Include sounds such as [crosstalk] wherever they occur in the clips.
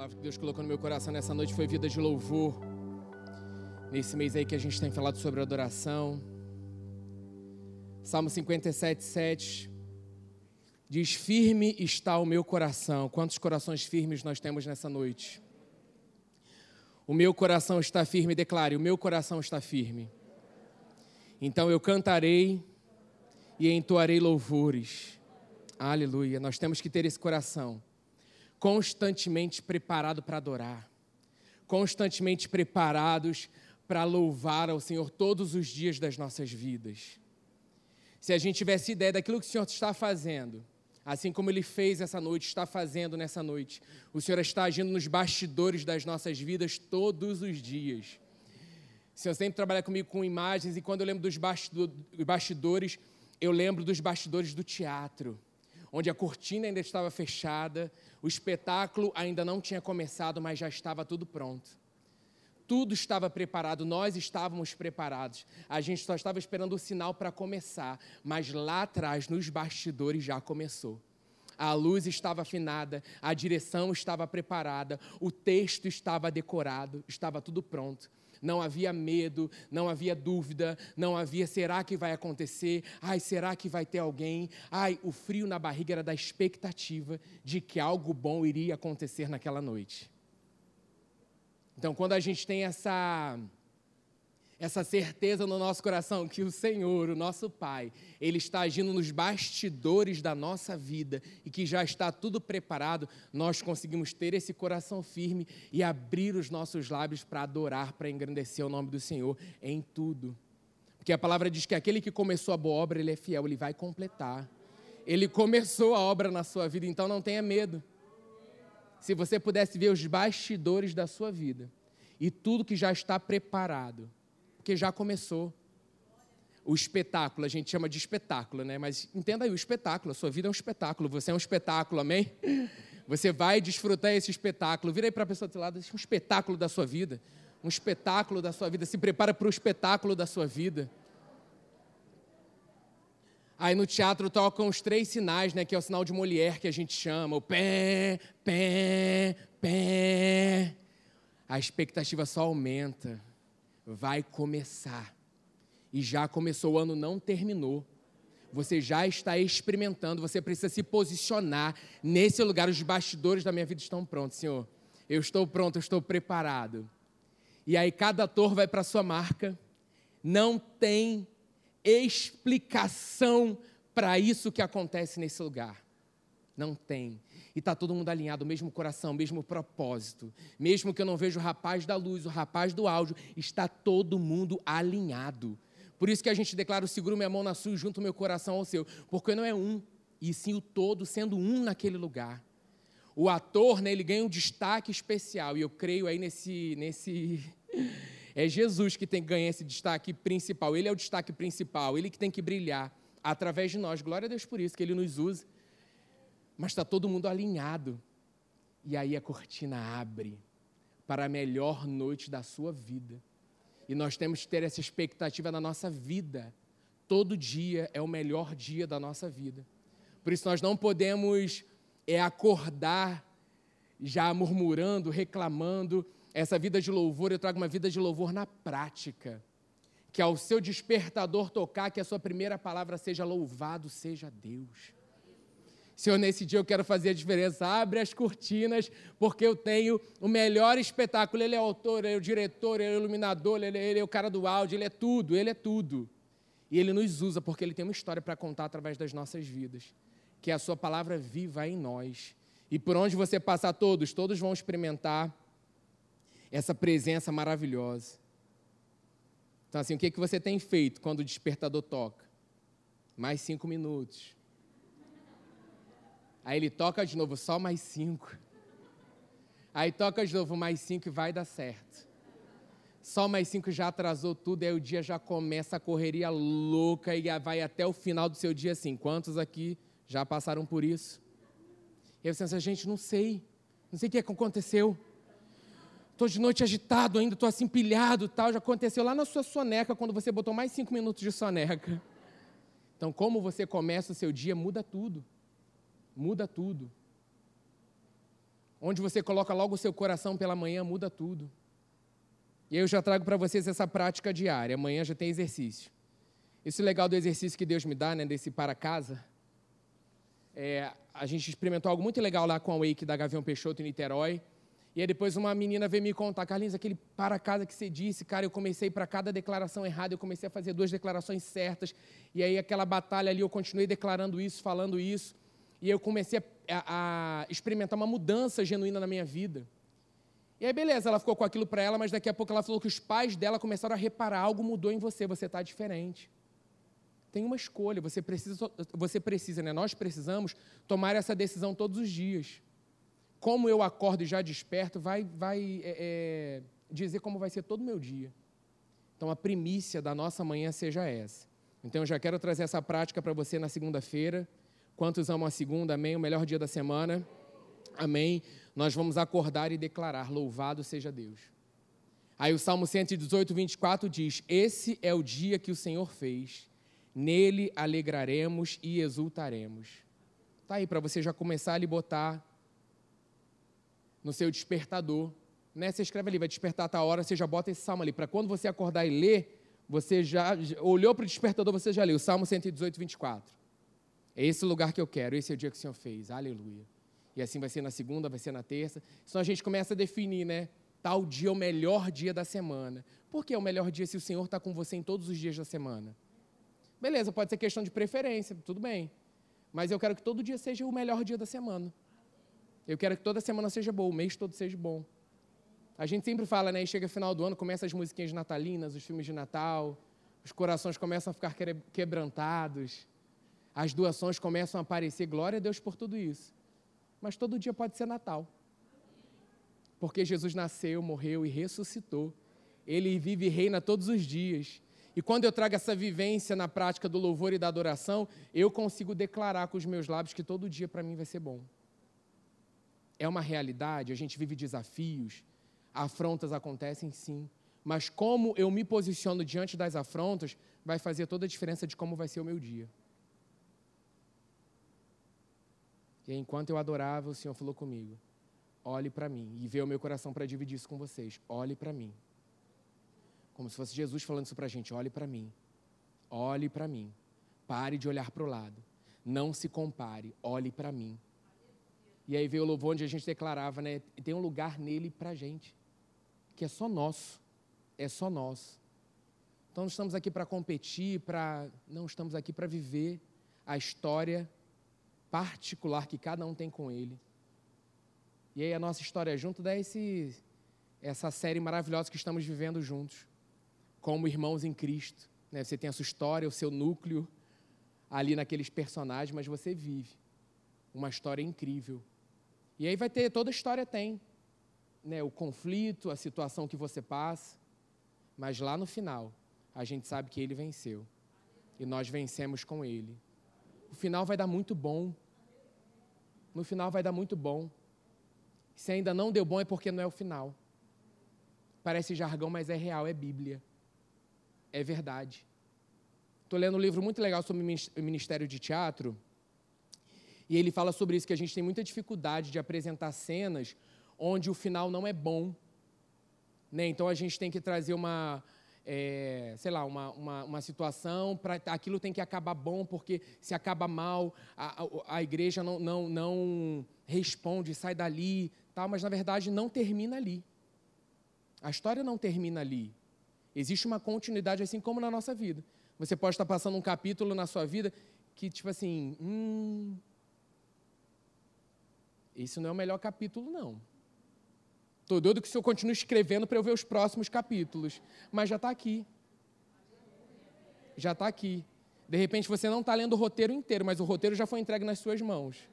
palavra que Deus colocou no meu coração nessa noite foi vida de louvor. Nesse mês aí que a gente tem falado sobre adoração. Salmo 57, 7 diz: Firme está o meu coração. Quantos corações firmes nós temos nessa noite? O meu coração está firme, declare: O meu coração está firme. Então eu cantarei e entoarei louvores. Aleluia. Nós temos que ter esse coração constantemente preparado para adorar, constantemente preparados para louvar ao Senhor todos os dias das nossas vidas. Se a gente tivesse ideia daquilo que o Senhor está fazendo, assim como Ele fez essa noite, está fazendo nessa noite, o Senhor está agindo nos bastidores das nossas vidas todos os dias. O Senhor sempre trabalha comigo com imagens, e quando eu lembro dos bastidores, eu lembro dos bastidores do teatro onde a cortina ainda estava fechada, o espetáculo ainda não tinha começado, mas já estava tudo pronto. Tudo estava preparado, nós estávamos preparados. A gente só estava esperando o sinal para começar, mas lá atrás, nos bastidores, já começou. A luz estava afinada, a direção estava preparada, o texto estava decorado, estava tudo pronto não havia medo, não havia dúvida, não havia será que vai acontecer? Ai, será que vai ter alguém? Ai, o frio na barriga era da expectativa de que algo bom iria acontecer naquela noite. Então, quando a gente tem essa essa certeza no nosso coração que o Senhor, o nosso Pai, Ele está agindo nos bastidores da nossa vida e que já está tudo preparado, nós conseguimos ter esse coração firme e abrir os nossos lábios para adorar, para engrandecer o nome do Senhor em tudo. Porque a palavra diz que aquele que começou a boa obra, ele é fiel, ele vai completar. Ele começou a obra na sua vida, então não tenha medo. Se você pudesse ver os bastidores da sua vida e tudo que já está preparado, porque já começou. O espetáculo, a gente chama de espetáculo, né? Mas entenda aí, o espetáculo, a sua vida é um espetáculo, você é um espetáculo, amém? Você vai desfrutar esse espetáculo. Vira aí para a pessoa do lado, é um espetáculo da sua vida. Um espetáculo da sua vida. Se prepara para o espetáculo da sua vida. Aí no teatro tocam os três sinais, né? Que é o sinal de Molière que a gente chama. O pé, pé, pé. A expectativa só aumenta vai começar. E já começou, o ano não terminou. Você já está experimentando, você precisa se posicionar nesse lugar. Os bastidores da minha vida estão prontos, Senhor. Eu estou pronto, eu estou preparado. E aí cada ator vai para a sua marca. Não tem explicação para isso que acontece nesse lugar. Não tem e está todo mundo alinhado, o mesmo coração, o mesmo propósito. Mesmo que eu não veja o rapaz da luz, o rapaz do áudio, está todo mundo alinhado. Por isso que a gente declara: seguro minha mão na sua e junto meu coração ao seu. Porque não é um, e sim o todo sendo um naquele lugar. O ator, né, ele ganha um destaque especial, e eu creio aí nesse. nesse [laughs] é Jesus que tem que ganhar esse destaque principal. Ele é o destaque principal, ele que tem que brilhar através de nós. Glória a Deus por isso, que ele nos usa mas está todo mundo alinhado. E aí a cortina abre para a melhor noite da sua vida. E nós temos que ter essa expectativa na nossa vida. Todo dia é o melhor dia da nossa vida. Por isso nós não podemos é acordar já murmurando, reclamando. Essa vida de louvor, eu trago uma vida de louvor na prática. Que ao seu despertador tocar, que a sua primeira palavra seja louvado seja Deus. Senhor, nesse dia eu quero fazer a diferença. Abre as cortinas, porque eu tenho o melhor espetáculo. Ele é o autor, ele é o diretor, ele é o iluminador, ele é, ele é o cara do áudio, ele é tudo, ele é tudo. E ele nos usa porque ele tem uma história para contar através das nossas vidas, que é a sua palavra viva em nós. E por onde você passar, todos, todos vão experimentar essa presença maravilhosa. Então, assim, o que, que você tem feito quando o despertador toca? Mais cinco minutos Aí ele toca de novo, só mais cinco. Aí toca de novo, mais cinco e vai dar certo. Só mais cinco já atrasou tudo, aí o dia já começa a correria louca e vai até o final do seu dia assim. Quantos aqui já passaram por isso? E você pensa, gente, não sei. Não sei o que aconteceu. Estou de noite agitado ainda, estou assim pilhado tal. Já aconteceu lá na sua soneca, quando você botou mais cinco minutos de soneca. Então, como você começa o seu dia, muda tudo muda tudo. onde você coloca logo o seu coração pela manhã, muda tudo. E aí eu já trago para vocês essa prática diária. Amanhã já tem exercício. Esse legal do exercício que Deus me dá, né, desse para casa, é, a gente experimentou algo muito legal lá com a Wake da Gavião Peixoto em Niterói. E aí depois uma menina veio me contar, Carlinhos, aquele para casa que você disse, cara, eu comecei para cada declaração errada, eu comecei a fazer duas declarações certas. E aí aquela batalha ali, eu continuei declarando isso, falando isso. E eu comecei a, a experimentar uma mudança genuína na minha vida. E aí, beleza, ela ficou com aquilo para ela, mas daqui a pouco ela falou que os pais dela começaram a reparar, algo mudou em você, você está diferente. Tem uma escolha, você precisa, você precisa, né? Nós precisamos tomar essa decisão todos os dias. Como eu acordo e já desperto, vai, vai é, é, dizer como vai ser todo o meu dia. Então, a primícia da nossa manhã seja essa. Então, eu já quero trazer essa prática para você na segunda-feira. Quantos amam a segunda? Amém? O melhor dia da semana. Amém. Nós vamos acordar e declarar: Louvado seja Deus. Aí o Salmo 118, 24 diz: Esse é o dia que o Senhor fez nele alegraremos e exultaremos. Tá aí para você já começar a lhe botar no seu despertador. Né? Você escreve ali, vai despertar a tal hora, você já bota esse salmo ali. Para quando você acordar e ler, você já olhou para o despertador, você já leu. Salmo 118, 24. É esse lugar que eu quero, esse é o dia que o Senhor fez. Aleluia. E assim vai ser na segunda, vai ser na terça. Senão a gente começa a definir, né? Tal dia é o melhor dia da semana. Por que é o melhor dia se o Senhor está com você em todos os dias da semana? Beleza, pode ser questão de preferência, tudo bem. Mas eu quero que todo dia seja o melhor dia da semana. Eu quero que toda semana seja boa, o mês todo seja bom. A gente sempre fala, né? E chega final do ano, começa as musiquinhas natalinas, os filmes de Natal, os corações começam a ficar quebrantados, as doações começam a aparecer. Glória a Deus por tudo isso. Mas todo dia pode ser Natal. Porque Jesus nasceu, morreu e ressuscitou. Ele vive e reina todos os dias. E quando eu trago essa vivência na prática do louvor e da adoração, eu consigo declarar com os meus lábios que todo dia para mim vai ser bom. É uma realidade, a gente vive desafios, afrontas acontecem sim, mas como eu me posiciono diante das afrontas vai fazer toda a diferença de como vai ser o meu dia. E enquanto eu adorava, o Senhor falou comigo: olhe para mim, e veio o meu coração para dividir isso com vocês. Olhe para mim. Como se fosse Jesus falando isso para a gente: olhe para mim, olhe para mim, pare de olhar para o lado, não se compare, olhe para mim. E aí veio o louvor onde a gente declarava, né? Tem um lugar nele para a gente, que é só nosso, é só nosso. Então não estamos aqui para competir, para não estamos aqui para viver a história particular que cada um tem com ele. E aí a nossa história junto dá esse, essa série maravilhosa que estamos vivendo juntos como irmãos em Cristo. Né? Você tem a sua história, o seu núcleo ali naqueles personagens, mas você vive uma história incrível. E aí vai ter, toda história tem, né? o conflito, a situação que você passa, mas lá no final, a gente sabe que ele venceu. E nós vencemos com ele. O final vai dar muito bom. No final vai dar muito bom. Se ainda não deu bom é porque não é o final. Parece jargão, mas é real, é Bíblia é verdade. Estou lendo um livro muito legal sobre o Ministério de Teatro, e ele fala sobre isso, que a gente tem muita dificuldade de apresentar cenas onde o final não é bom. Né? Então a gente tem que trazer uma, é, sei lá, uma, uma, uma situação para aquilo tem que acabar bom, porque se acaba mal, a, a, a, igreja não, não, não responde, sai dali, tal, mas na verdade não termina ali. A história não termina ali. Existe uma continuidade assim como na nossa vida. Você pode estar passando um capítulo na sua vida que, tipo assim, hum, esse não é o melhor capítulo, não. Estou doido que o senhor continue escrevendo para eu ver os próximos capítulos. Mas já está aqui. Já está aqui. De repente você não está lendo o roteiro inteiro, mas o roteiro já foi entregue nas suas mãos.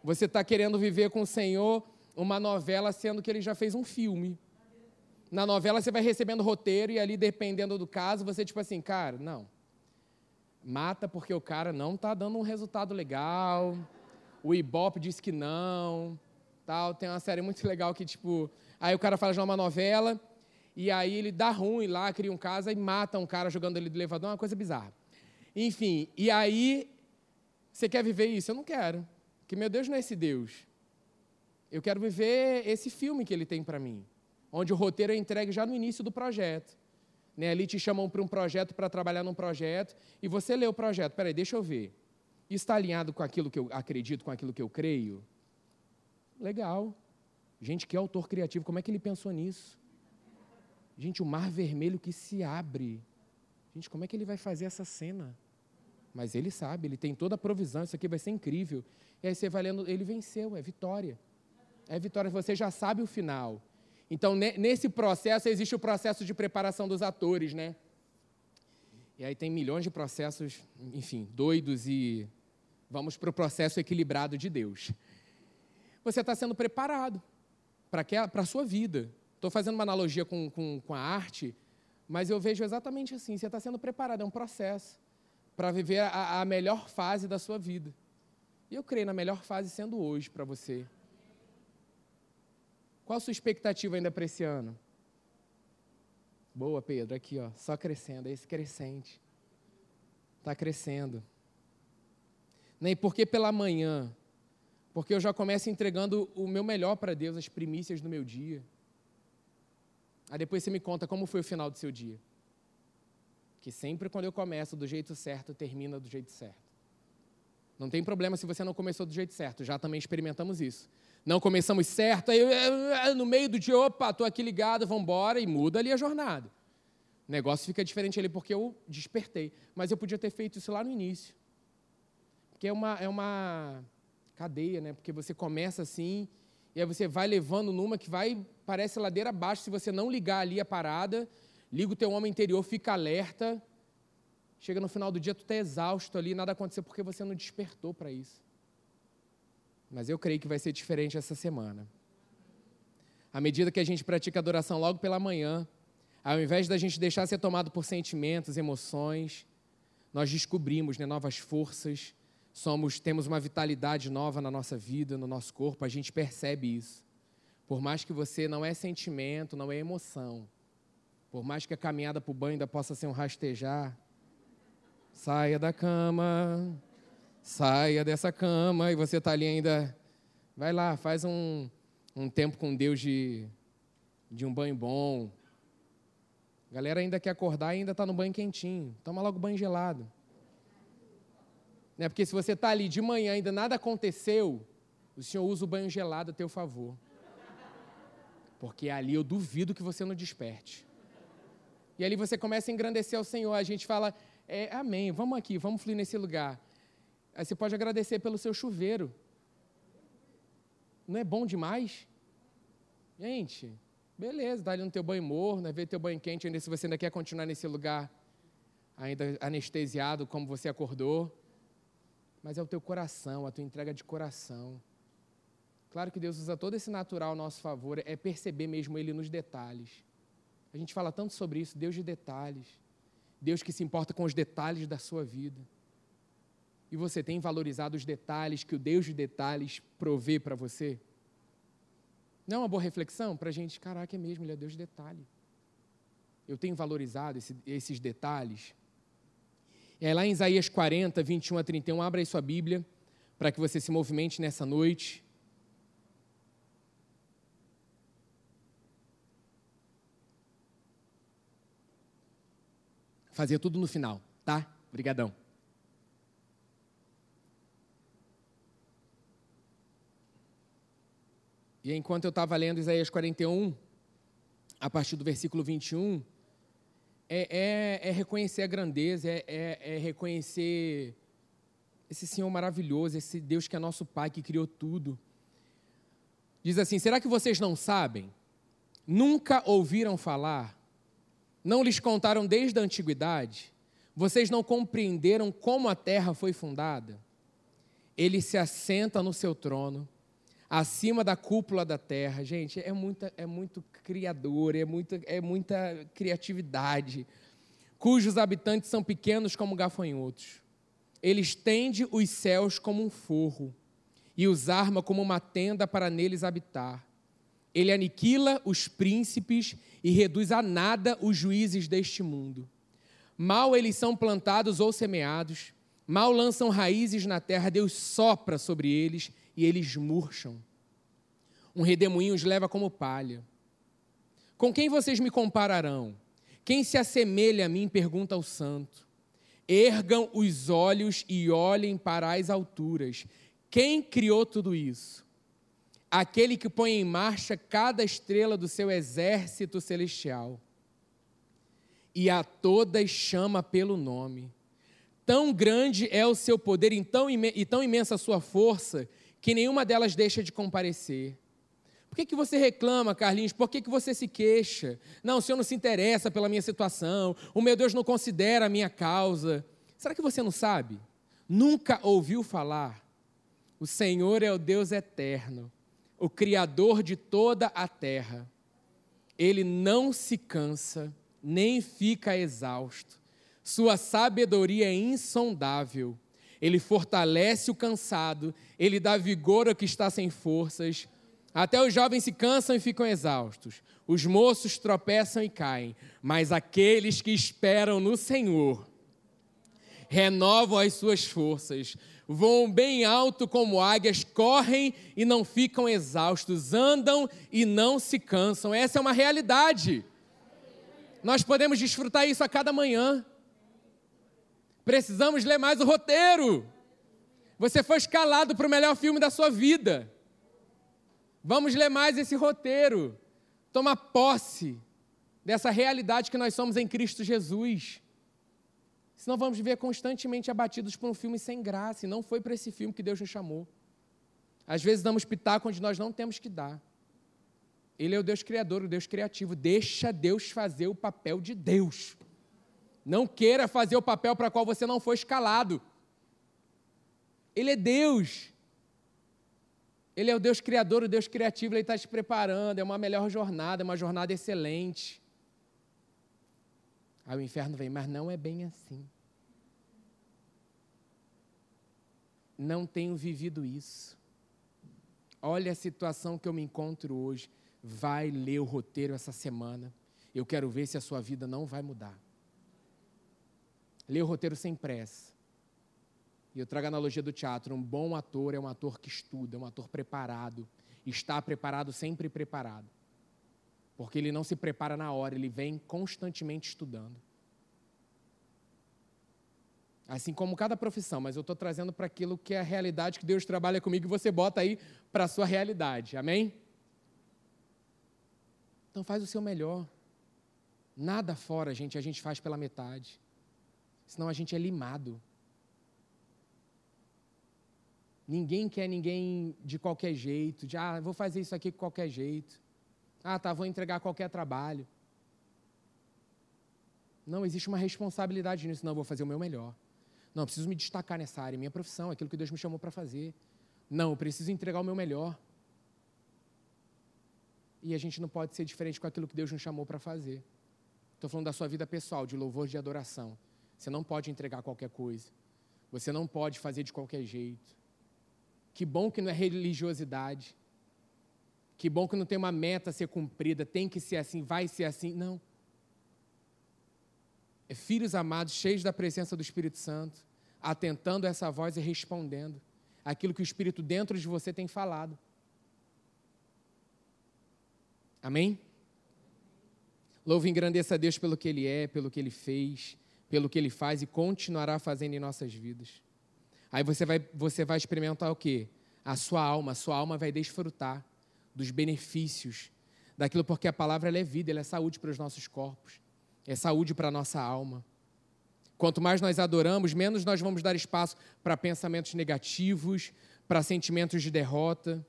Você está querendo viver com o Senhor uma novela, sendo que ele já fez um filme. Na novela você vai recebendo roteiro e ali, dependendo do caso, você tipo assim, cara, não. Mata porque o cara não está dando um resultado legal. O Ibope diz que não. Tal. Tem uma série muito legal que, tipo, aí o cara de uma novela e aí ele dá ruim lá, cria um caso e mata um cara jogando ele do elevador, uma coisa bizarra. Enfim, e aí você quer viver isso? Eu não quero. Que meu Deus não é esse Deus. Eu quero viver esse filme que ele tem para mim, onde o roteiro é entregue já no início do projeto. Né? Ali te chamam para um projeto, para trabalhar num projeto, e você lê o projeto. Peraí, deixa eu ver. Isso está alinhado com aquilo que eu acredito, com aquilo que eu creio? Legal. Gente, que autor criativo, como é que ele pensou nisso? Gente, o mar vermelho que se abre. Gente, como é que ele vai fazer essa cena? Mas ele sabe, ele tem toda a provisão, isso aqui vai ser incrível. E aí você vai lendo, ele venceu, é vitória. É vitória, você já sabe o final. Então, nesse processo, existe o processo de preparação dos atores, né? E aí tem milhões de processos, enfim, doidos e vamos para o processo equilibrado de Deus. Você está sendo preparado para a sua vida. Estou fazendo uma analogia com, com, com a arte, mas eu vejo exatamente assim: você está sendo preparado, é um processo para viver a, a melhor fase da sua vida. E eu creio na melhor fase sendo hoje para você. Qual a sua expectativa ainda para esse ano? Boa, Pedro, aqui, ó, só crescendo, é esse crescente. Está crescendo. Né, porque pela manhã, porque eu já começo entregando o meu melhor para Deus, as primícias do meu dia. Aí depois você me conta como foi o final do seu dia. Que sempre quando eu começo do jeito certo, termina do jeito certo. Não tem problema se você não começou do jeito certo, já também experimentamos isso. Não começamos certo, aí no meio do dia, opa, estou aqui ligado, vamos embora, e muda ali a jornada. O negócio fica diferente ali porque eu despertei. Mas eu podia ter feito isso lá no início. Porque é uma, é uma cadeia, né? Porque você começa assim, e aí você vai levando numa que vai, parece ladeira abaixo, se você não ligar ali a parada, liga o teu homem interior, fica alerta, chega no final do dia, tu está exausto ali, nada aconteceu porque você não despertou para isso. Mas eu creio que vai ser diferente essa semana. À medida que a gente pratica adoração logo pela manhã, ao invés da gente deixar ser tomado por sentimentos, emoções, nós descobrimos né, novas forças, somos, temos uma vitalidade nova na nossa vida, no nosso corpo, a gente percebe isso. Por mais que você não é sentimento, não é emoção, por mais que a caminhada para o banho ainda possa ser um rastejar, saia da cama, saia dessa cama, e você está ali ainda. Vai lá, faz um, um tempo com Deus de, de um banho bom. A galera ainda quer acordar e ainda está no banho quentinho. Toma logo banho gelado. Né? Porque se você está ali de manhã ainda nada aconteceu, o Senhor usa o banho gelado a teu favor. Porque ali eu duvido que você não desperte. E ali você começa a engrandecer ao Senhor. A gente fala, é, amém, vamos aqui, vamos fluir nesse lugar. Aí você pode agradecer pelo seu chuveiro. Não é bom demais? Gente, beleza, dá ali no teu banho morno, né, ver teu banho quente, ainda se você ainda quer continuar nesse lugar ainda anestesiado como você acordou. Mas é o teu coração, a tua entrega de coração. Claro que Deus usa todo esse natural ao nosso favor, é perceber mesmo Ele nos detalhes. A gente fala tanto sobre isso, Deus de detalhes. Deus que se importa com os detalhes da sua vida. E você tem valorizado os detalhes que o Deus de detalhes provê para você? Não é uma boa reflexão para a gente? Caraca, é mesmo, Ele é Deus de detalhe. Eu tenho valorizado esse, esses detalhes. É lá em Isaías 40, 21 a 31, abra aí sua Bíblia, para que você se movimente nessa noite. Fazer tudo no final, tá? Obrigadão. E enquanto eu estava lendo Isaías 41, a partir do versículo 21, é, é, é reconhecer a grandeza, é, é, é reconhecer esse Senhor maravilhoso, esse Deus que é nosso Pai, que criou tudo. Diz assim: será que vocês não sabem? Nunca ouviram falar? Não lhes contaram desde a antiguidade? Vocês não compreenderam como a terra foi fundada? Ele se assenta no seu trono, acima da cúpula da terra. Gente, é, muita, é muito criador, é é muita criatividade. Cujos habitantes são pequenos como gafanhotos. Ele estende os céus como um forro e os arma como uma tenda para neles habitar. Ele aniquila os príncipes e reduz a nada os juízes deste mundo. Mal eles são plantados ou semeados, mal lançam raízes na terra, Deus sopra sobre eles e eles murcham. Um redemoinho os leva como palha. Com quem vocês me compararão? Quem se assemelha a mim? pergunta o santo. Ergam os olhos e olhem para as alturas. Quem criou tudo isso? Aquele que põe em marcha cada estrela do seu exército celestial. E a todas chama pelo nome. Tão grande é o seu poder e tão imensa a sua força, que nenhuma delas deixa de comparecer. Por que, que você reclama, Carlinhos? Por que, que você se queixa? Não, o Senhor não se interessa pela minha situação. O meu Deus não considera a minha causa. Será que você não sabe? Nunca ouviu falar? O Senhor é o Deus eterno, o Criador de toda a terra. Ele não se cansa, nem fica exausto. Sua sabedoria é insondável. Ele fortalece o cansado, ele dá vigor ao que está sem forças. Até os jovens se cansam e ficam exaustos. Os moços tropeçam e caem, mas aqueles que esperam no Senhor renovam as suas forças, voam bem alto como águias, correm e não ficam exaustos, andam e não se cansam. Essa é uma realidade. Nós podemos desfrutar isso a cada manhã. Precisamos ler mais o roteiro. Você foi escalado para o melhor filme da sua vida. Vamos ler mais esse roteiro, tomar posse dessa realidade que nós somos em Cristo Jesus. Senão vamos viver constantemente abatidos por um filme sem graça, e não foi para esse filme que Deus nos chamou. Às vezes damos pitaco onde nós não temos que dar. Ele é o Deus criador, o Deus criativo. Deixa Deus fazer o papel de Deus. Não queira fazer o papel para qual você não foi escalado. Ele é Deus. Ele é o Deus criador, o Deus criativo, Ele está te preparando, é uma melhor jornada, é uma jornada excelente. Aí o inferno vem, mas não é bem assim. Não tenho vivido isso. Olha a situação que eu me encontro hoje. Vai ler o roteiro essa semana. Eu quero ver se a sua vida não vai mudar. Lê o roteiro sem pressa. E eu trago a analogia do teatro: um bom ator é um ator que estuda, é um ator preparado, está preparado, sempre preparado. Porque ele não se prepara na hora, ele vem constantemente estudando. Assim como cada profissão, mas eu estou trazendo para aquilo que é a realidade que Deus trabalha comigo e você bota aí para a sua realidade. Amém? Então faz o seu melhor. Nada fora, gente, a gente faz pela metade. Senão a gente é limado. Ninguém quer ninguém de qualquer jeito, de ah, vou fazer isso aqui de qualquer jeito. Ah, tá, vou entregar qualquer trabalho. Não, existe uma responsabilidade nisso. Não, vou fazer o meu melhor. Não, preciso me destacar nessa área, minha profissão, aquilo que Deus me chamou para fazer. Não, preciso entregar o meu melhor. E a gente não pode ser diferente com aquilo que Deus nos chamou para fazer. Estou falando da sua vida pessoal, de louvor, de adoração. Você não pode entregar qualquer coisa. Você não pode fazer de qualquer jeito. Que bom que não é religiosidade. Que bom que não tem uma meta a ser cumprida, tem que ser assim, vai ser assim. Não. É filhos amados, cheios da presença do Espírito Santo, atentando a essa voz e respondendo aquilo que o Espírito dentro de você tem falado. Amém? Louve e engrandeça a Deus pelo que Ele é, pelo que Ele fez, pelo que Ele faz e continuará fazendo em nossas vidas. Aí você vai, você vai experimentar o quê? A sua alma, a sua alma vai desfrutar dos benefícios daquilo, porque a palavra é vida, ela é saúde para os nossos corpos, é saúde para a nossa alma. Quanto mais nós adoramos, menos nós vamos dar espaço para pensamentos negativos, para sentimentos de derrota.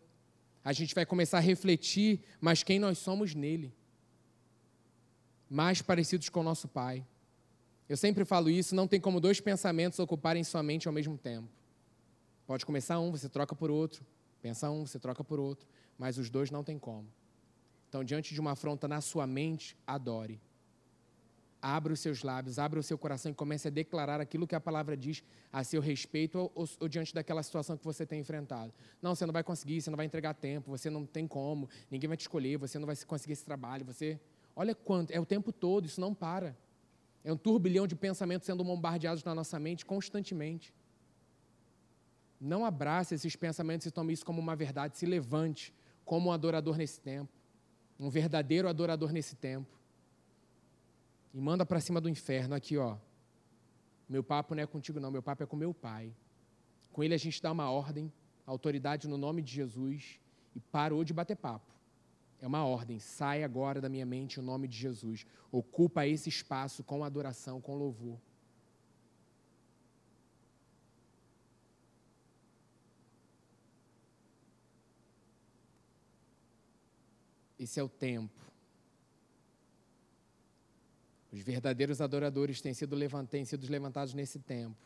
A gente vai começar a refletir, mas quem nós somos nele. Mais parecidos com o nosso Pai. Eu sempre falo isso, não tem como dois pensamentos ocuparem sua mente ao mesmo tempo. Pode começar um, você troca por outro. Pensa um, você troca por outro. Mas os dois não tem como. Então, diante de uma afronta na sua mente, adore. Abra os seus lábios, abra o seu coração e comece a declarar aquilo que a palavra diz a seu respeito ou, ou, ou, diante daquela situação que você tem enfrentado. Não, você não vai conseguir, você não vai entregar tempo, você não tem como, ninguém vai te escolher, você não vai conseguir esse trabalho, você. Olha quanto, é o tempo todo, isso não para. É um turbilhão de pensamentos sendo bombardeados na nossa mente constantemente. Não abrace esses pensamentos e tome isso como uma verdade. Se levante, como um adorador nesse tempo, um verdadeiro adorador nesse tempo. E manda para cima do inferno aqui, ó. Meu papo não é contigo não, meu papo é com meu pai. Com ele a gente dá uma ordem, autoridade no nome de Jesus e parou de bater papo. É uma ordem, sai agora da minha mente o nome de Jesus. Ocupa esse espaço com adoração, com louvor. Esse é o tempo. Os verdadeiros adoradores têm sido, levantados nesse tempo.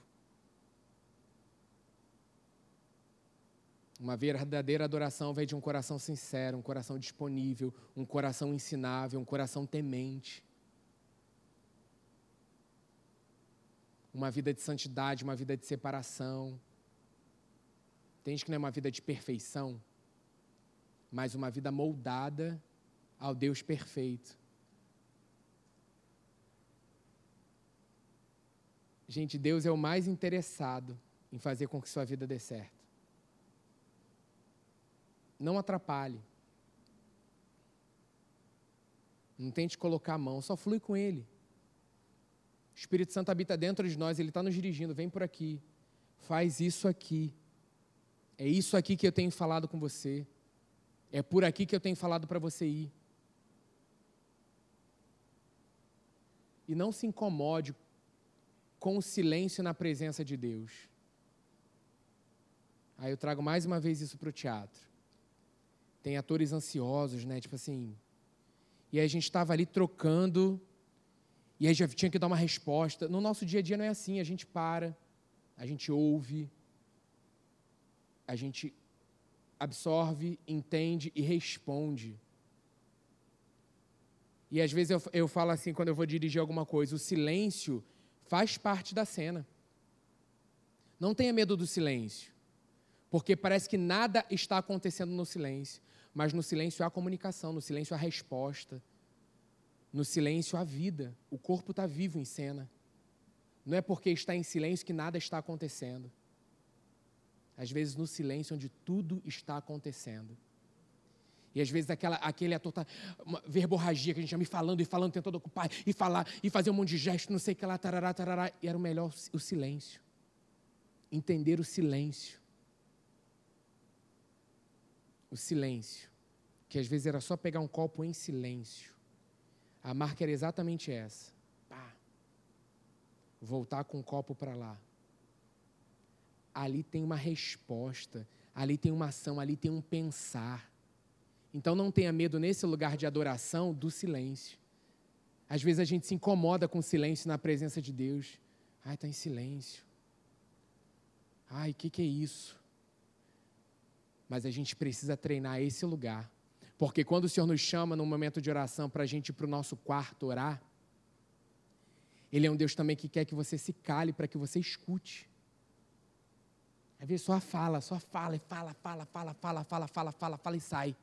Uma verdadeira adoração vem de um coração sincero, um coração disponível, um coração ensinável, um coração temente. Uma vida de santidade, uma vida de separação. Entende que não é uma vida de perfeição, mas uma vida moldada ao Deus perfeito. Gente, Deus é o mais interessado em fazer com que sua vida dê certo. Não atrapalhe. Não tente colocar a mão, só flui com Ele. O Espírito Santo habita dentro de nós, Ele está nos dirigindo. Vem por aqui, faz isso aqui. É isso aqui que eu tenho falado com você. É por aqui que eu tenho falado para você ir. E não se incomode com o silêncio na presença de Deus. Aí eu trago mais uma vez isso para o teatro. Tem atores ansiosos, né? Tipo assim. E aí a gente estava ali trocando, e aí já tinha que dar uma resposta. No nosso dia a dia não é assim, a gente para, a gente ouve, a gente absorve, entende e responde. E às vezes eu, eu falo assim, quando eu vou dirigir alguma coisa, o silêncio faz parte da cena. Não tenha medo do silêncio, porque parece que nada está acontecendo no silêncio. Mas no silêncio há comunicação, no silêncio há resposta, no silêncio há vida. O corpo está vivo em cena. Não é porque está em silêncio que nada está acontecendo. Às vezes no silêncio onde tudo está acontecendo. E às vezes aquela, aquele ator está, uma verborragia que a gente chama, e falando, e falando, tentando ocupar, e falar, e fazer um monte de gesto, não sei o que lá, tarará, tarará. E era o melhor o silêncio. Entender o silêncio o silêncio, que às vezes era só pegar um copo em silêncio. A marca era exatamente essa. Pá. Voltar com o copo para lá. Ali tem uma resposta, ali tem uma ação, ali tem um pensar. Então não tenha medo nesse lugar de adoração do silêncio. Às vezes a gente se incomoda com o silêncio na presença de Deus. Ai, está em silêncio. Ai, o que, que é isso? Mas a gente precisa treinar esse lugar. Porque quando o Senhor nos chama num momento de oração para a gente ir para o nosso quarto orar, Ele é um Deus também que quer que você se cale para que você escute. Às vezes só fala, só fala, e fala, fala, fala, fala, fala, fala, fala, fala e sai.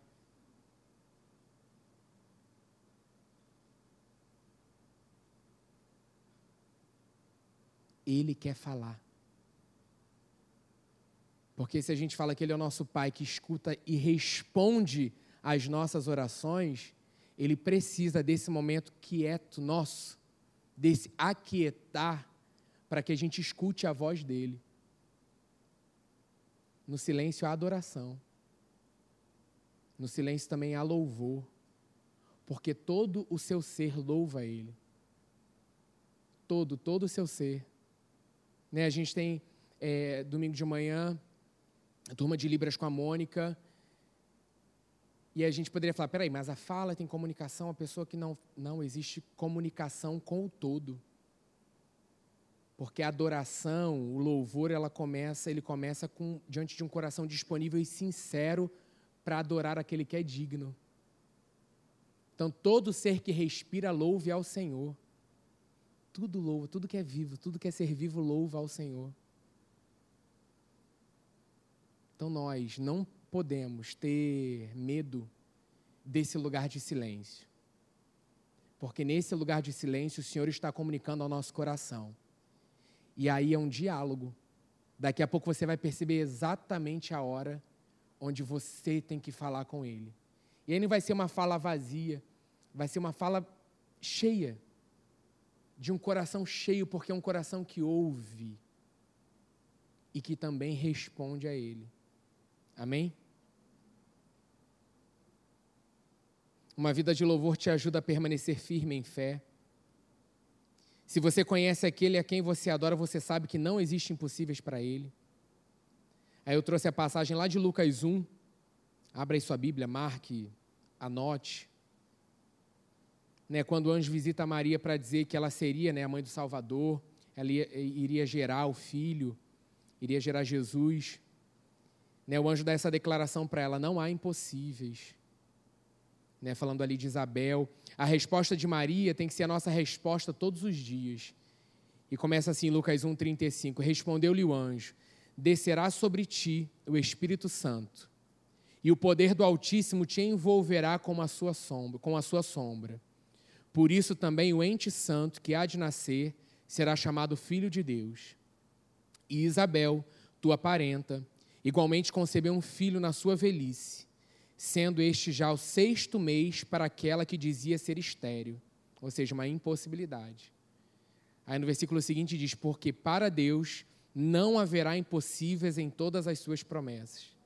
Ele quer falar. Porque se a gente fala que Ele é o nosso Pai que escuta e responde às nossas orações, Ele precisa desse momento quieto nosso, desse aquietar, para que a gente escute a voz dEle. No silêncio há adoração. No silêncio também há louvor. Porque todo o seu ser louva Ele. Todo, todo o seu ser. Né, a gente tem, é, domingo de manhã, a turma de Libras com a Mônica. E a gente poderia falar, peraí, mas a fala tem comunicação, a pessoa que não. Não, existe comunicação com o todo. Porque a adoração, o louvor, ela começa, ele começa com, diante de um coração disponível e sincero para adorar aquele que é digno. Então, todo ser que respira, louve ao Senhor. Tudo louva, tudo que é vivo, tudo que é ser vivo, louva ao Senhor. Então nós não podemos ter medo desse lugar de silêncio. Porque nesse lugar de silêncio o Senhor está comunicando ao nosso coração. E aí é um diálogo. Daqui a pouco você vai perceber exatamente a hora, onde você tem que falar com Ele. E aí não vai ser uma fala vazia, vai ser uma fala cheia, de um coração cheio, porque é um coração que ouve e que também responde a Ele. Amém? Uma vida de louvor te ajuda a permanecer firme em fé. Se você conhece aquele a quem você adora, você sabe que não existe impossíveis para Ele. Aí eu trouxe a passagem lá de Lucas 1. Abra aí sua Bíblia, marque, anote. Né, quando o anjo visita Maria para dizer que ela seria né, a mãe do Salvador, ela ia, iria gerar o filho, iria gerar Jesus. Né, o anjo dá essa declaração para ela: não há impossíveis. Né, falando ali de Isabel. A resposta de Maria tem que ser a nossa resposta todos os dias. E começa assim, Lucas 1,35. Respondeu-lhe o anjo: descerá sobre ti o Espírito Santo, e o poder do Altíssimo te envolverá com a sua sombra, com a sua sombra. Por isso também o ente santo que há de nascer será chamado filho de Deus. E Isabel, tua parenta, igualmente concebeu um filho na sua velhice, sendo este já o sexto mês para aquela que dizia ser estéril, ou seja, uma impossibilidade. Aí no versículo seguinte diz: Porque para Deus não haverá impossíveis em todas as suas promessas.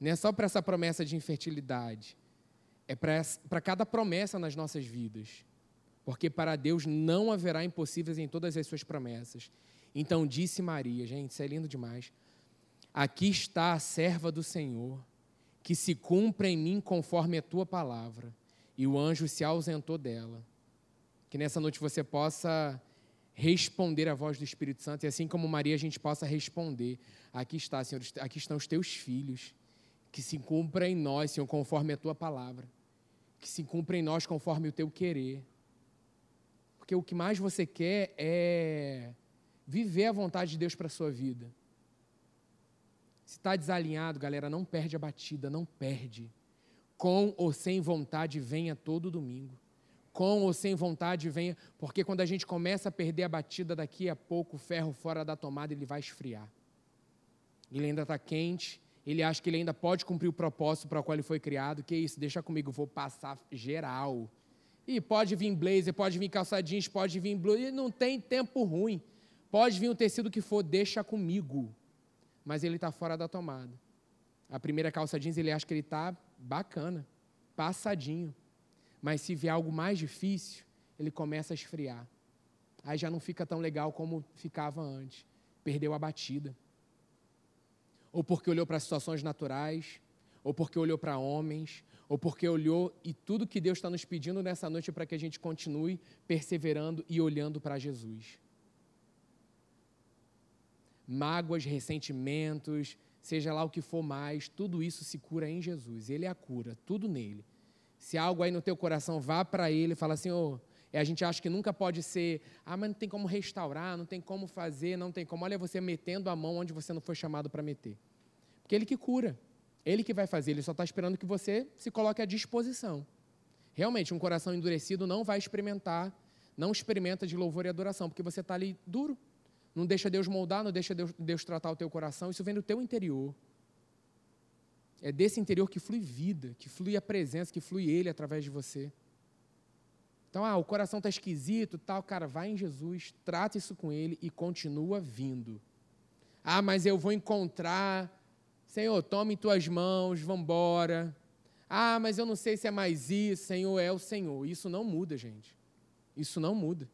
Não é só para essa promessa de infertilidade, é para cada promessa nas nossas vidas. Porque para Deus não haverá impossíveis em todas as suas promessas. Então disse Maria, gente, isso é lindo demais. Aqui está a serva do Senhor, que se cumpra em mim conforme a tua palavra. E o anjo se ausentou dela. Que nessa noite você possa responder à voz do Espírito Santo e assim como Maria a gente possa responder: aqui está, Senhor, aqui estão os teus filhos, que se cumpra em nós, Senhor, conforme a tua palavra, que se cumpra em nós conforme o teu querer. Porque o que mais você quer é viver a vontade de Deus para a sua vida. Se está desalinhado, galera, não perde a batida, não perde. Com ou sem vontade, venha todo domingo com ou sem vontade, venha, porque quando a gente começa a perder a batida, daqui a pouco o ferro fora da tomada ele vai esfriar. Ele ainda está quente, ele acha que ele ainda pode cumprir o propósito para o qual ele foi criado. Que isso, deixa comigo, vou passar geral. E pode vir blazer, pode vir calça jeans, pode vir blue, não tem tempo ruim. Pode vir o tecido que for, deixa comigo. Mas ele está fora da tomada. A primeira calça jeans, ele acha que ele está bacana, passadinho. Mas se vier algo mais difícil, ele começa a esfriar. Aí já não fica tão legal como ficava antes. Perdeu a batida. Ou porque olhou para situações naturais, ou porque olhou para homens, ou porque olhou e tudo que Deus está nos pedindo nessa noite é para que a gente continue perseverando e olhando para Jesus. Mágoas, ressentimentos, seja lá o que for mais, tudo isso se cura em Jesus. Ele é a cura, tudo nele. Se algo aí no teu coração, vá para ele fala assim, oh, a gente acha que nunca pode ser, ah, mas não tem como restaurar, não tem como fazer, não tem como. Olha você metendo a mão onde você não foi chamado para meter. Porque ele que cura, ele que vai fazer, ele só está esperando que você se coloque à disposição. Realmente, um coração endurecido não vai experimentar, não experimenta de louvor e adoração, porque você está ali duro. Não deixa Deus moldar, não deixa Deus, Deus tratar o teu coração, isso vem do teu interior. É desse interior que flui vida, que flui a presença, que flui Ele através de você. Então, ah, o coração está esquisito, tal, cara, vai em Jesus, trata isso com Ele e continua vindo. Ah, mas eu vou encontrar, Senhor, tome em tuas mãos, vamos embora. Ah, mas eu não sei se é mais isso, Senhor, é o Senhor. Isso não muda, gente. Isso não muda.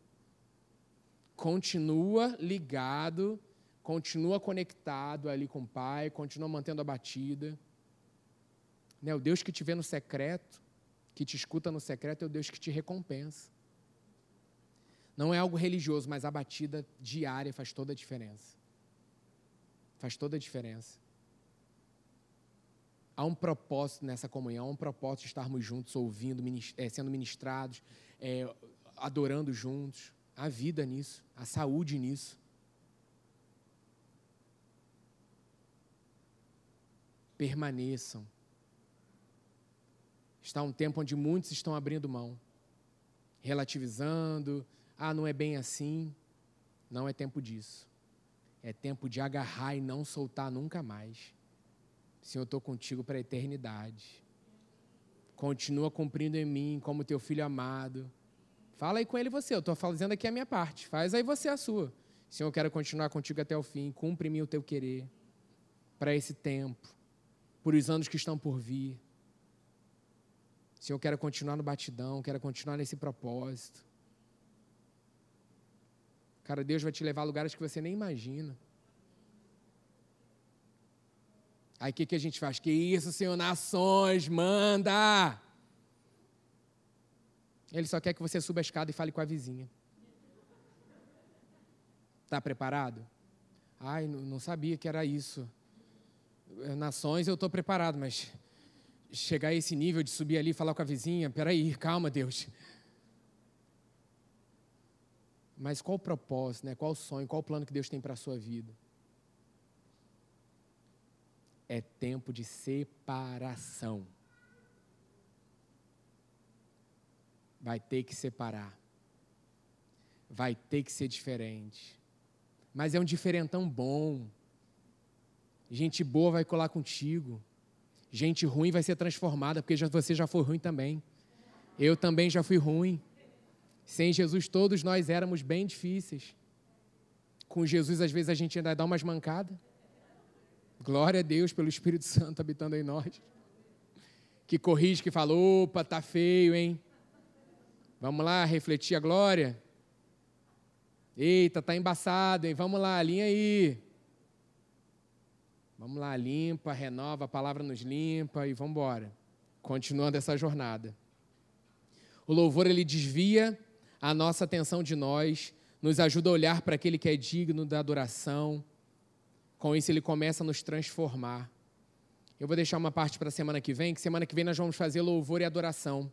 Continua ligado, continua conectado ali com o Pai, continua mantendo a batida. Né? O Deus que te vê no secreto, que te escuta no secreto, é o Deus que te recompensa. Não é algo religioso, mas a batida diária faz toda a diferença. Faz toda a diferença. Há um propósito nessa comunhão, há um propósito de estarmos juntos, ouvindo, é, sendo ministrados, é, adorando juntos. Há vida nisso, há saúde nisso. Permaneçam Está um tempo onde muitos estão abrindo mão, relativizando, ah, não é bem assim. Não é tempo disso. É tempo de agarrar e não soltar nunca mais. Senhor, eu estou contigo para a eternidade. Continua cumprindo em mim como teu filho amado. Fala aí com ele você, eu estou fazendo aqui a minha parte. Faz aí você a sua. Senhor, eu quero continuar contigo até o fim. Cumpre em mim o teu querer. Para esse tempo. Por os anos que estão por vir. Senhor, eu quero continuar no batidão. Quero continuar nesse propósito. Cara, Deus vai te levar a lugares que você nem imagina. Aí o que, que a gente faz? Que isso, Senhor, nações, manda! Ele só quer que você suba a escada e fale com a vizinha. Está preparado? Ai, não sabia que era isso. Nações eu estou preparado, mas chegar a esse nível de subir ali e falar com a vizinha, peraí, calma, Deus. Mas qual o propósito, né? qual o sonho, qual o plano que Deus tem para a sua vida? é tempo de separação. Vai ter que separar. Vai ter que ser diferente. Mas é um diferentão bom. Gente boa vai colar contigo. Gente ruim vai ser transformada, porque já, você já foi ruim também. Eu também já fui ruim. Sem Jesus, todos nós éramos bem difíceis. Com Jesus, às vezes, a gente ainda dá umas mancadas. Glória a Deus pelo Espírito [laughs] Santo habitando em nós. Que corrige, que fala: opa, tá feio, hein? Vamos lá refletir a glória. Eita, tá embaçado, hein? Vamos lá, alinha aí. Vamos lá, limpa, renova, a palavra nos limpa e vamos embora. Continuando essa jornada. O louvor ele desvia a nossa atenção de nós, nos ajuda a olhar para aquele que é digno da adoração com isso, ele começa a nos transformar. Eu vou deixar uma parte para a semana que vem, que semana que vem nós vamos fazer louvor e adoração.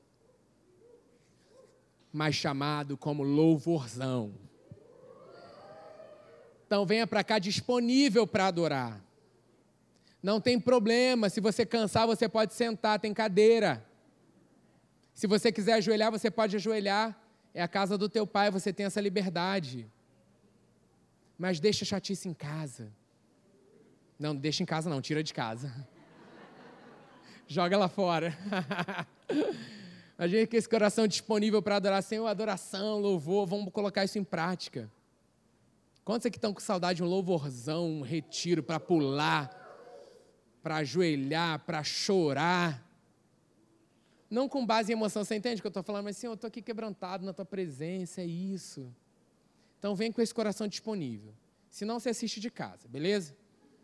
Mais chamado como louvorzão. Então venha para cá disponível para adorar. Não tem problema, se você cansar, você pode sentar, tem cadeira. Se você quiser ajoelhar, você pode ajoelhar. É a casa do teu pai, você tem essa liberdade. Mas deixa a chatice em casa. Não, deixa em casa não, tira de casa. [laughs] Joga lá fora. [laughs] A gente com esse coração disponível para adorar Senhor, adoração, louvor, vamos colocar isso em prática. Quantos aqui estão com saudade de um louvorzão, um retiro para pular, para ajoelhar, para chorar? Não com base em emoção, você entende o que eu estou falando? Mas, Senhor, eu estou aqui quebrantado na tua presença, é isso. Então, vem com esse coração disponível. Se não, você assiste de casa, beleza?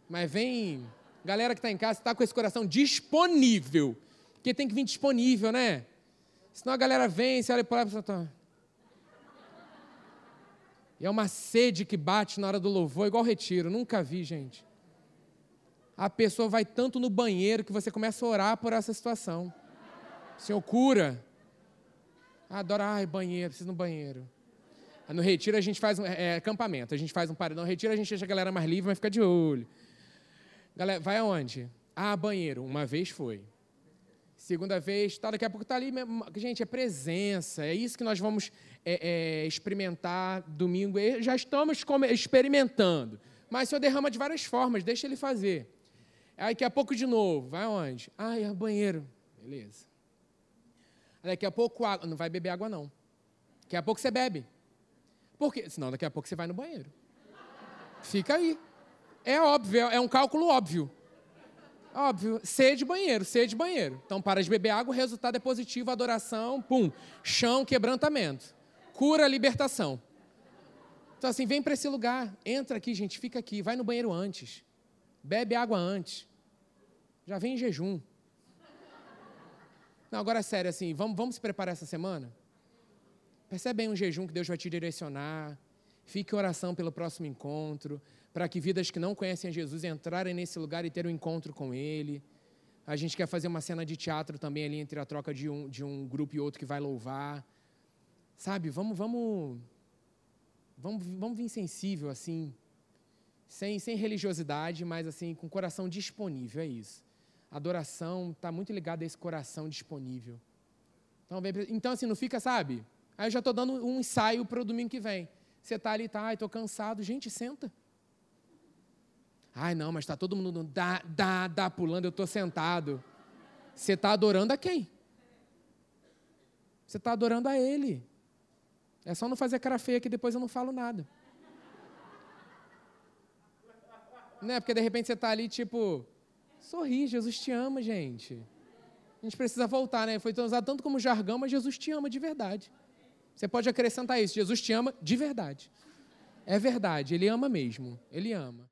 Mas vem, galera que está em casa, está com esse coração disponível. Porque tem que vir disponível, né? Senão a galera vem, você olha para lá e pensa, tá. E é uma sede que bate na hora do louvor, igual retiro. Nunca vi, gente. A pessoa vai tanto no banheiro que você começa a orar por essa situação. Senhor, cura. Adora, ai, banheiro, preciso no banheiro. No retiro a gente faz um é, acampamento, a gente faz um paredão. No retiro a gente deixa a galera mais livre, mas fica de olho. Galera, vai aonde? Ah, banheiro. Uma vez foi. Segunda vez, tá, daqui a pouco está ali. Gente, é presença. É isso que nós vamos é, é, experimentar domingo. Já estamos experimentando. Mas o Senhor derrama de várias formas, deixa ele fazer. Aí daqui a pouco de novo, vai aonde? Ah, é banheiro. Beleza. Daqui a pouco água. Não vai beber água, não. Daqui a pouco você bebe. Por quê? Senão daqui a pouco você vai no banheiro. Fica aí. É óbvio, é um cálculo óbvio. Óbvio, sede banheiro, sede banheiro. Então, para de beber água, o resultado é positivo, adoração, pum, chão, quebrantamento. Cura, libertação. Então, assim, vem para esse lugar, entra aqui, gente, fica aqui, vai no banheiro antes, bebe água antes, já vem em jejum. Não, agora é sério, assim, vamos, vamos se preparar essa semana? Percebe bem um jejum que Deus vai te direcionar, fique em oração pelo próximo encontro, para que vidas que não conhecem Jesus entrarem nesse lugar e ter um encontro com Ele. A gente quer fazer uma cena de teatro também ali entre a troca de um, de um grupo e outro que vai louvar. Sabe, vamos, vamos, vamos, vamos vir sensível assim, sem, sem religiosidade, mas assim, com coração disponível, é isso. A adoração está muito ligada a esse coração disponível. Então, então, assim, não fica, sabe? Aí eu já estou dando um ensaio para o domingo que vem. Você está ali, tá, estou cansado. Gente, senta. Ai, não, mas está todo mundo dá, dá, dá pulando, eu estou sentado. Você está adorando a quem? Você está adorando a Ele. É só não fazer cara feia que depois eu não falo nada. Né? Porque de repente você está ali, tipo, sorri, Jesus te ama, gente. A gente precisa voltar, né? Foi usado tanto como jargão, mas Jesus te ama de verdade. Você pode acrescentar isso: Jesus te ama de verdade. É verdade, Ele ama mesmo. Ele ama.